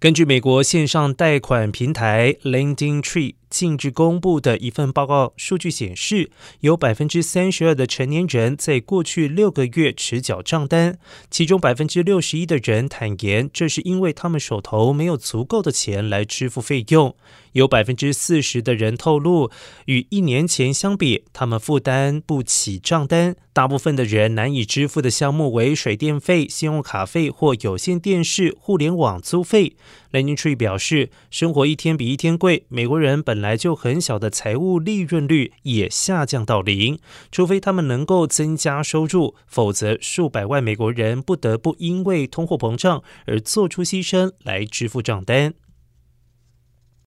根据美国线上贷款平台 Lending Tree 近日公布的一份报告数据显示，有百分之三十二的成年人在过去六个月迟缴账单，其中百分之六十一的人坦言，这是因为他们手头没有足够的钱来支付费用。有百分之四十的人透露，与一年前相比，他们负担不起账单。大部分的人难以支付的项目为水电费、信用卡费或有线电视、互联网租费。Lenin Tree 表示，生活一天比一天贵，美国人本来就很小的财务利润率也下降到零，除非他们能够增加收入，否则数百万美国人不得不因为通货膨胀而做出牺牲来支付账单。